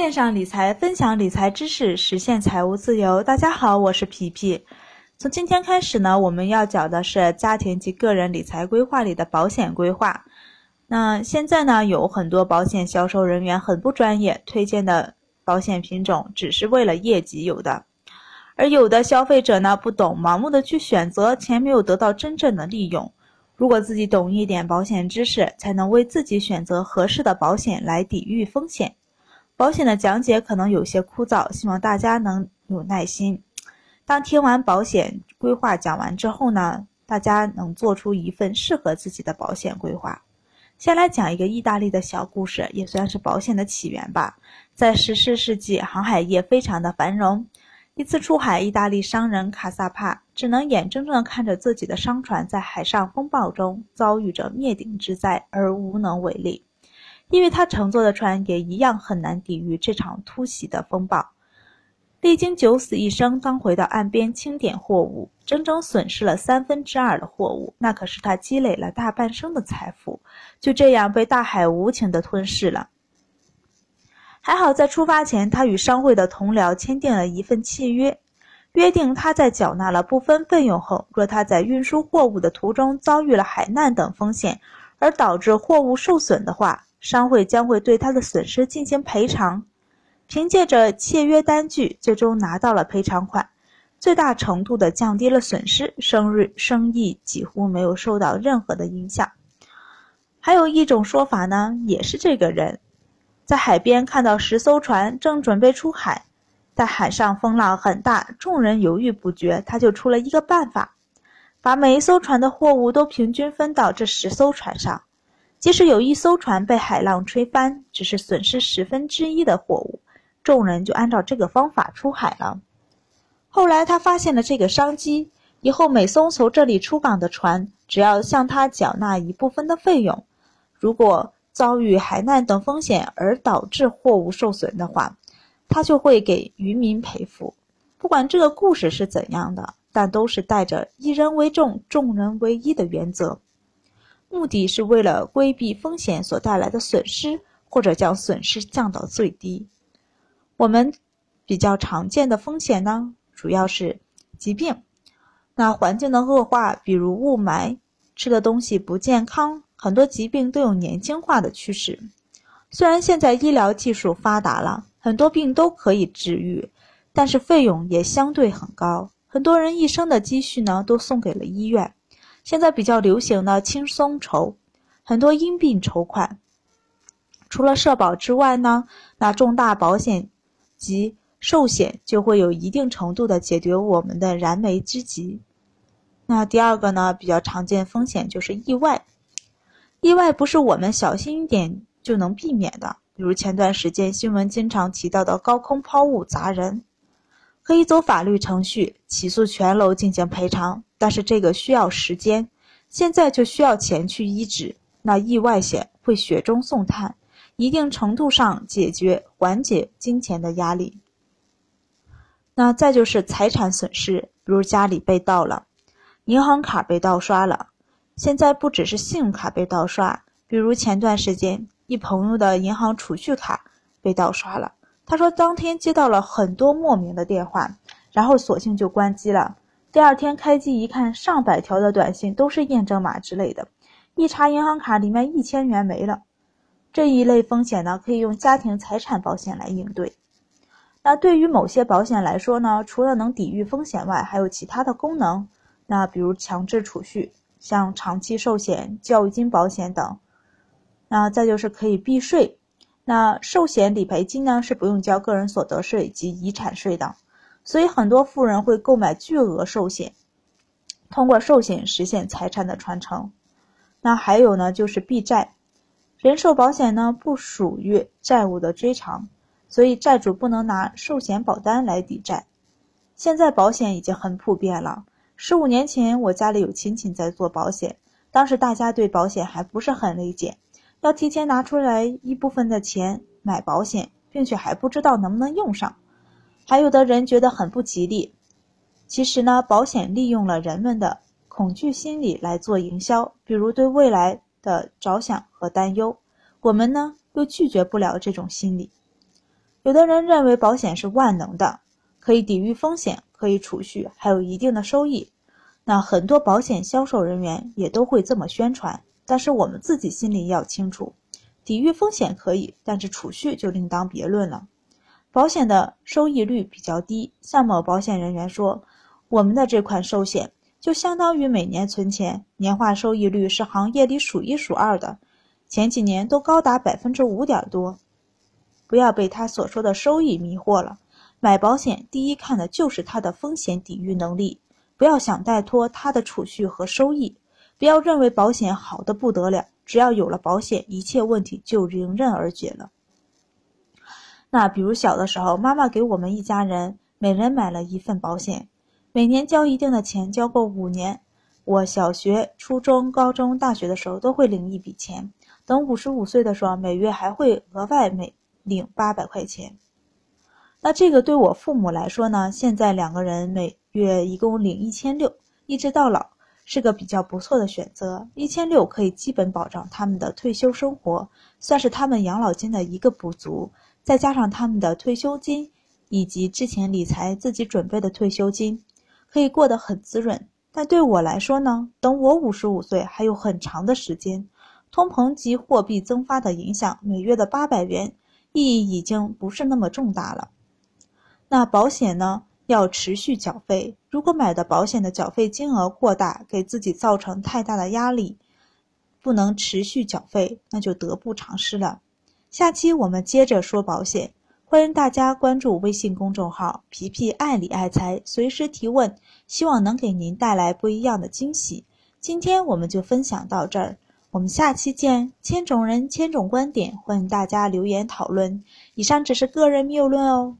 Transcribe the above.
线上理财，分享理财知识，实现财务自由。大家好，我是皮皮。从今天开始呢，我们要讲的是家庭及个人理财规划里的保险规划。那现在呢，有很多保险销售人员很不专业，推荐的保险品种只是为了业绩有的，而有的消费者呢不懂，盲目的去选择，钱没有得到真正的利用。如果自己懂一点保险知识，才能为自己选择合适的保险来抵御风险。保险的讲解可能有些枯燥，希望大家能有耐心。当听完保险规划讲完之后呢，大家能做出一份适合自己的保险规划。先来讲一个意大利的小故事，也算是保险的起源吧。在十四世纪，航海业非常的繁荣。一次出海，意大利商人卡萨帕只能眼睁睁地看着自己的商船在海上风暴中遭遇着灭顶之灾，而无能为力。因为他乘坐的船也一样很难抵御这场突袭的风暴，历经九死一生，刚回到岸边清点货物，整整损失了三分之二的货物，那可是他积累了大半生的财富，就这样被大海无情的吞噬了。还好在出发前，他与商会的同僚签订了一份契约，约定他在缴纳了部分费用后，若他在运输货物的途中遭遇了海难等风险，而导致货物受损的话，商会将会对他的损失进行赔偿，凭借着契约单据，最终拿到了赔偿款，最大程度的降低了损失，生日生意几乎没有受到任何的影响。还有一种说法呢，也是这个人，在海边看到十艘船正准备出海，在海上风浪很大，众人犹豫不决，他就出了一个办法，把每一艘船的货物都平均分到这十艘船上。即使有一艘船被海浪吹翻，只是损失十分之一的货物，众人就按照这个方法出海了。后来他发现了这个商机，以后每艘从这里出港的船，只要向他缴纳一部分的费用，如果遭遇海难等风险而导致货物受损的话，他就会给渔民赔付。不管这个故事是怎样的，但都是带着一人为重、众人为一的原则。目的是为了规避风险所带来的损失，或者将损失降到最低。我们比较常见的风险呢，主要是疾病。那环境的恶化，比如雾霾，吃的东西不健康，很多疾病都有年轻化的趋势。虽然现在医疗技术发达了，很多病都可以治愈，但是费用也相对很高。很多人一生的积蓄呢，都送给了医院。现在比较流行的轻松筹，很多因病筹款。除了社保之外呢，那重大保险及寿险就会有一定程度的解决我们的燃眉之急。那第二个呢，比较常见风险就是意外。意外不是我们小心一点就能避免的，比如前段时间新闻经常提到的高空抛物砸人。可以走法律程序起诉全楼进行赔偿，但是这个需要时间，现在就需要钱去医治。那意外险会雪中送炭，一定程度上解决缓解金钱的压力。那再就是财产损失，比如家里被盗了，银行卡被盗刷了。现在不只是信用卡被盗刷，比如前段时间一朋友的银行储蓄卡被盗刷了。他说，当天接到了很多莫名的电话，然后索性就关机了。第二天开机一看，上百条的短信都是验证码之类的，一查银行卡里面一千元没了。这一类风险呢，可以用家庭财产保险来应对。那对于某些保险来说呢，除了能抵御风险外，还有其他的功能。那比如强制储蓄，像长期寿险、教育金保险等。那再就是可以避税。那寿险理赔金呢是不用交个人所得税及遗产税的，所以很多富人会购买巨额寿险，通过寿险实现财产的传承。那还有呢就是避债，人寿保险呢不属于债务的追偿，所以债主不能拿寿险保单来抵债。现在保险已经很普遍了，十五年前我家里有亲戚在做保险，当时大家对保险还不是很理解。要提前拿出来一部分的钱买保险，并且还不知道能不能用上，还有的人觉得很不吉利。其实呢，保险利用了人们的恐惧心理来做营销，比如对未来的着想和担忧。我们呢又拒绝不了这种心理。有的人认为保险是万能的，可以抵御风险，可以储蓄，还有一定的收益。那很多保险销售人员也都会这么宣传，但是我们自己心里要清楚，抵御风险可以，但是储蓄就另当别论了。保险的收益率比较低，像某保险人员说，我们的这款寿险就相当于每年存钱，年化收益率是行业里数一数二的，前几年都高达百分之五点多。不要被他所说的收益迷惑了，买保险第一看的就是它的风险抵御能力。不要想带托它的储蓄和收益，不要认为保险好的不得了，只要有了保险，一切问题就迎刃而解了。那比如小的时候，妈妈给我们一家人每人买了一份保险，每年交一定的钱，交够五年。我小学、初中、高中、大学的时候都会领一笔钱，等五十五岁的时候，每月还会额外每领八百块钱。那这个对我父母来说呢，现在两个人每月一共领一千六，一直到老，是个比较不错的选择。一千六可以基本保障他们的退休生活，算是他们养老金的一个补足。再加上他们的退休金以及之前理财自己准备的退休金，可以过得很滋润。但对我来说呢，等我五十五岁还有很长的时间，通膨及货币增发的影响，每月的八百元意义已经不是那么重大了。那保险呢，要持续缴费。如果买的保险的缴费金额过大，给自己造成太大的压力，不能持续缴费，那就得不偿失了。下期我们接着说保险，欢迎大家关注微信公众号“皮皮爱理爱财”，随时提问，希望能给您带来不一样的惊喜。今天我们就分享到这儿，我们下期见。千种人，千种观点，欢迎大家留言讨论。以上只是个人谬论哦。